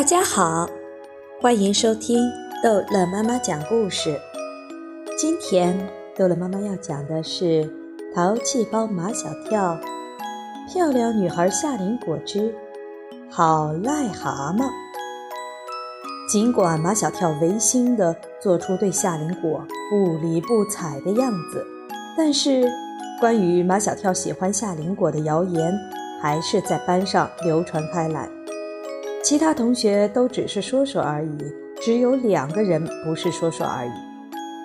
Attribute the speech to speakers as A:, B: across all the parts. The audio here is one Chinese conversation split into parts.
A: 大家好，欢迎收听逗乐妈妈讲故事。今天逗乐妈妈要讲的是《淘气包马小跳》，漂亮女孩夏林果之好癞蛤蟆。尽管马小跳违心的做出对夏林果不理不睬的样子，但是关于马小跳喜欢夏林果的谣言还是在班上流传开来。其他同学都只是说说而已，只有两个人不是说说而已，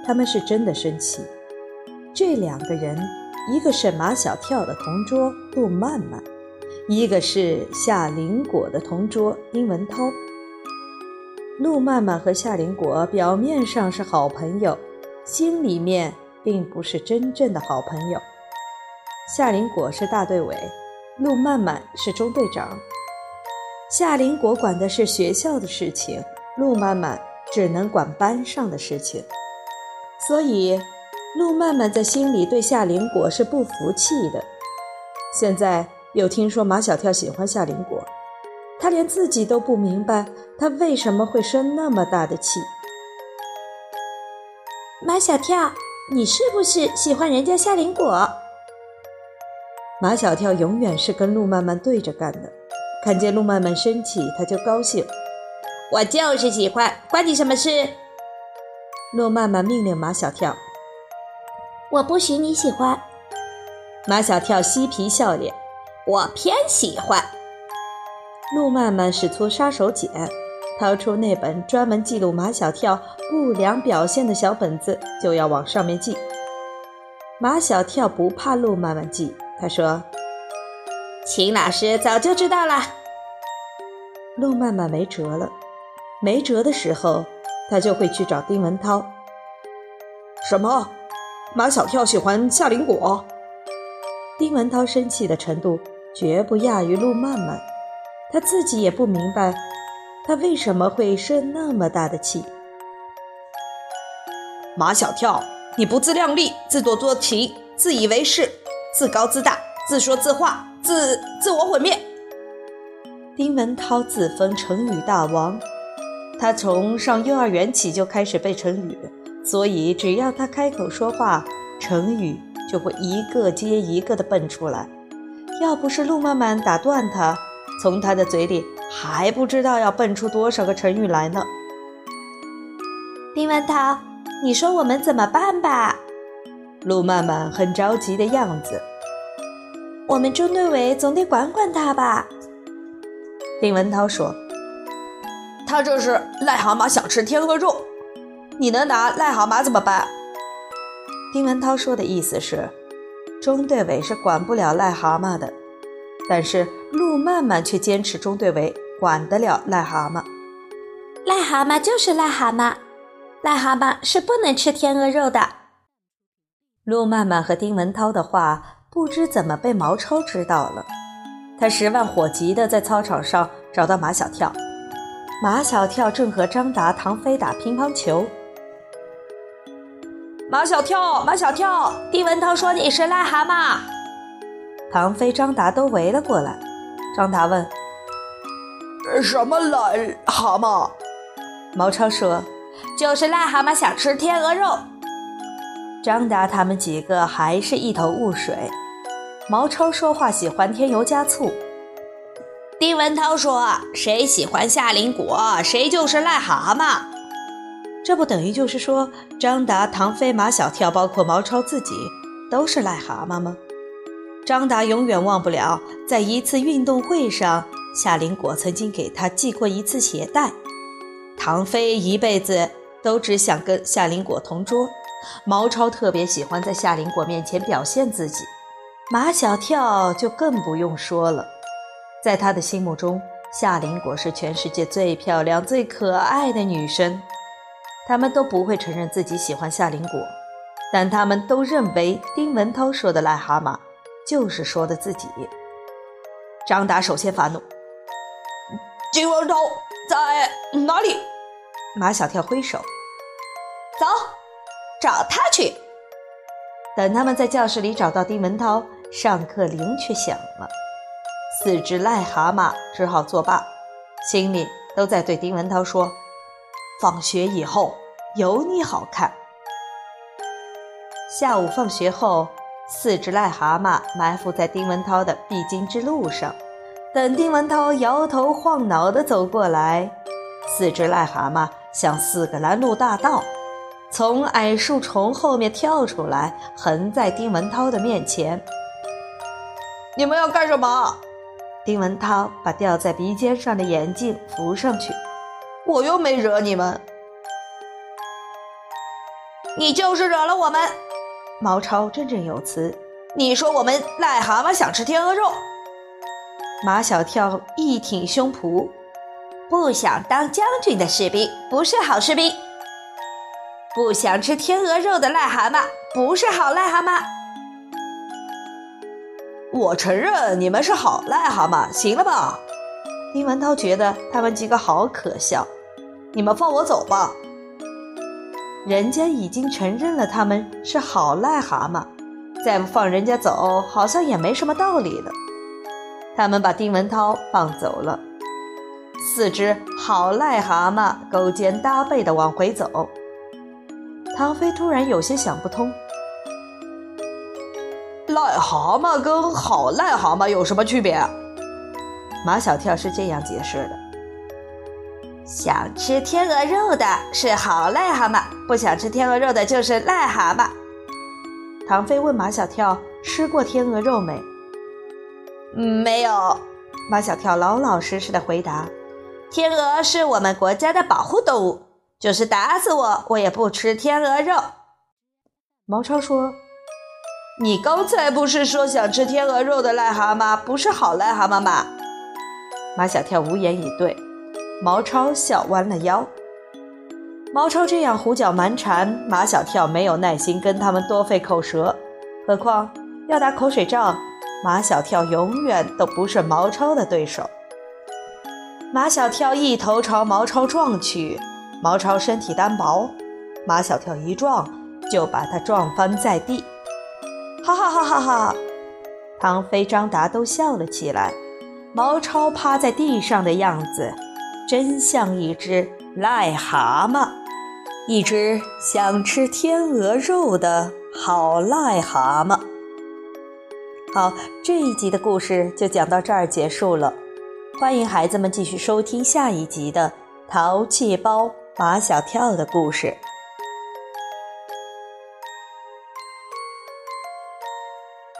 A: 他们是真的生气。这两个人，一个是马小跳的同桌陆曼曼，一个是夏林果的同桌丁文涛。陆曼曼和夏林果表面上是好朋友，心里面并不是真正的好朋友。夏林果是大队委，陆曼曼是中队长。夏林果管的是学校的事情，陆曼曼只能管班上的事情，所以陆曼曼在心里对夏林果是不服气的。现在又听说马小跳喜欢夏林果，他连自己都不明白他为什么会生那么大的气。
B: 马小跳，你是不是喜欢人家夏林果？
A: 马小跳永远是跟陆曼曼对着干的。看见路曼曼生气，他就高兴。
B: 我就是喜欢，关你什么事？
A: 路曼曼命令马小跳：“
B: 我不许你喜欢。”
A: 马小跳嬉皮笑脸：“
B: 我偏喜欢。”
A: 路曼曼使出杀手锏，掏出那本专门记录马小跳不良表现的小本子，就要往上面记。马小跳不怕路曼曼记，他说。
B: 秦老师早就知道了。
A: 陆曼曼没辙了，没辙的时候，他就会去找丁文涛。
C: 什么？马小跳喜欢夏林果？
A: 丁文涛生气的程度绝不亚于陆曼曼，他自己也不明白，他为什么会生那么大的气。
C: 马小跳，你不自量力，自作多情，自以为是，自高自大，自说自话。自自我毁灭。
A: 丁文涛自封成语大王，他从上幼儿园起就开始背成语，所以只要他开口说话，成语就会一个接一个的蹦出来。要不是陆曼曼打断他，从他的嘴里还不知道要蹦出多少个成语来呢。
B: 丁文涛，你说我们怎么办吧？
A: 陆曼曼很着急的样子。
B: 我们中队委总得管管他吧？
A: 丁文涛说：“
C: 他这是癞蛤蟆想吃天鹅肉，你能拿癞蛤蟆怎么办？”
A: 丁文涛说的意思是，中队委是管不了癞蛤蟆的，但是陆曼曼却坚持中队委管得了癞蛤蟆。
B: 癞蛤蟆就是癞蛤蟆，癞蛤蟆是不能吃天鹅肉的。
A: 陆曼曼和丁文涛的话。不知怎么被毛超知道了，他十万火急的在操场上找到马小跳。马小跳正和张达、唐飞打乒乓球。
C: 马小跳，马小跳，
B: 丁文涛说你是癞蛤蟆。
A: 唐飞、张达都围了过来。张达问：“
C: 什么癞蛤蟆？”
A: 毛超说：“
B: 就是癞蛤蟆想吃天鹅肉。”
A: 张达他们几个还是一头雾水。毛超说话喜欢添油加醋。
B: 丁文涛说：“谁喜欢夏林果，谁就是癞蛤蟆。”
A: 这不等于就是说，张达、唐飞、马小跳，包括毛超自己，都是癞蛤蟆吗？张达永远忘不了，在一次运动会上，夏林果曾经给他系过一次鞋带。唐飞一辈子都只想跟夏林果同桌。毛超特别喜欢在夏林果面前表现自己。马小跳就更不用说了，在他的心目中，夏林果是全世界最漂亮、最可爱的女生。他们都不会承认自己喜欢夏林果，但他们都认为丁文涛说的癞蛤蟆就是说的自己。张达首先发怒：“
C: 丁文涛在哪里？”
A: 马小跳挥手：“
B: 走，找他去。”
A: 等他们在教室里找到丁文涛。上课铃却响了，四只癞蛤蟆只好作罢，心里
C: 都在对丁文涛说：“放学以后有你好看。”下午放学后，四只癞蛤蟆埋伏在丁文涛的必经之路上，等丁文涛摇头晃脑地走过来，四只癞蛤蟆像四个拦路大盗，从矮树丛后面跳出来，横在丁文涛的面前。你们要干什么？丁文涛把吊在鼻尖上的眼镜扶上去。我又没惹你们，
B: 你就是惹了我们。
C: 毛超振振有词：“
B: 你说我们癞蛤蟆想吃天鹅肉。”
C: 马小跳一挺胸脯：“
B: 不想当将军的士兵不是好士兵，不想吃天鹅肉的癞蛤蟆不是好癞蛤蟆。”
C: 我承认你们是好癞蛤蟆，行了吧？丁文涛觉得他们几个好可笑，你们放我走吧。人家已经承认了他们是好癞蛤蟆，再不放人家走，好像也没什么道理了。他们把丁文涛放走了，四只好癞蛤蟆勾肩搭背地往回走。唐飞突然有些想不通：癞蛤蟆跟好癞蛤蟆有什么区别？马小跳是这样解释的。
B: 想吃天鹅肉的是好癞蛤蟆，不想吃天鹅肉的就是癞蛤蟆。
C: 唐飞问马小跳：“吃过天鹅肉没？”“
B: 嗯，没有。”
C: 马小跳老老实实的回答：“
B: 天鹅是我们国家的保护动物，就是打死我，我也不吃天鹅肉。”
C: 毛超说：“你刚才不是说想吃天鹅肉的癞蛤蟆不是好癞蛤蟆吗？”马小跳无言以对。毛超笑弯了腰。毛超这样胡搅蛮缠，马小跳没有耐心跟他们多费口舌。何况要打口水仗，马小跳永远都不是毛超的对手。马小跳一头朝毛超撞去，毛超身体单薄，马小跳一撞就把他撞翻在地。哈哈哈哈哈！唐飞、张达都笑了起来。毛超趴在地上的样子。真像一只癞蛤蟆，一只想吃天鹅肉的好癞蛤蟆。好，这一集的故事就讲到这儿结束了。欢迎孩子们继续收听下一集的《淘气包马小跳》的故事。